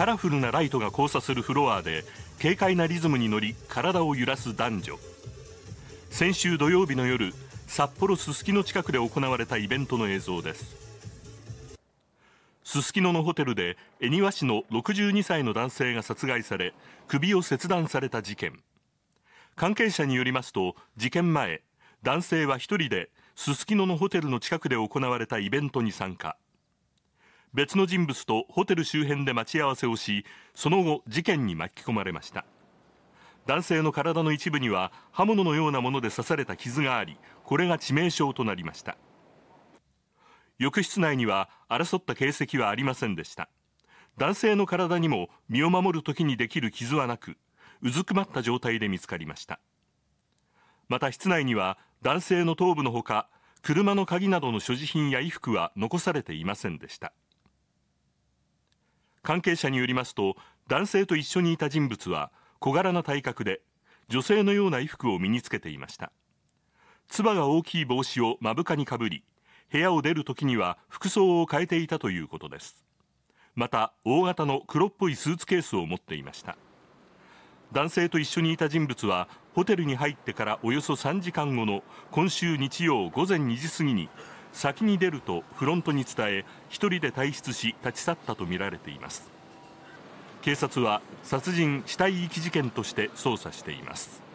カラフルなライトが交差するフロアで軽快なリズムに乗り体を揺らす男女。先週土曜日の夜札幌すすきの近くで行われたイベントの映像です。すすきののホテルで恵庭市の62歳の男性が殺害され首を切断された事件。関係者によりますと事件前男性は一人ですすきののホテルの近くで行われたイベントに参加。別の人物とホテル周辺で待ち合わせをしその後事件に巻き込まれました。男性の体の一部には刃物のようなもので刺された傷がありこれが致命傷となりました。浴室内には争った形跡はありませんでした。男性の体にも身を守る時にできる傷はなくうずくまった状態で見つかりました。また室内には男性の頭部のほか車の鍵などの所持品や衣服は残されていませんでした。関係者によりますと男性と一緒にいた人物は小柄な体格で女性のような衣服を身につけていました。つばが大きい帽子を目深にかぶり部屋を出るときには服装を変えていたということです。また大型の黒っぽいスーツケースを持っていました。男性と一緒にいた人物はホテルに入ってからおよそ3時間後の今週日曜午前2時過ぎに先に出るとフロントに伝え1人で退出し立ち去ったとみられています。警察は殺人死体遺棄事件として捜査しています。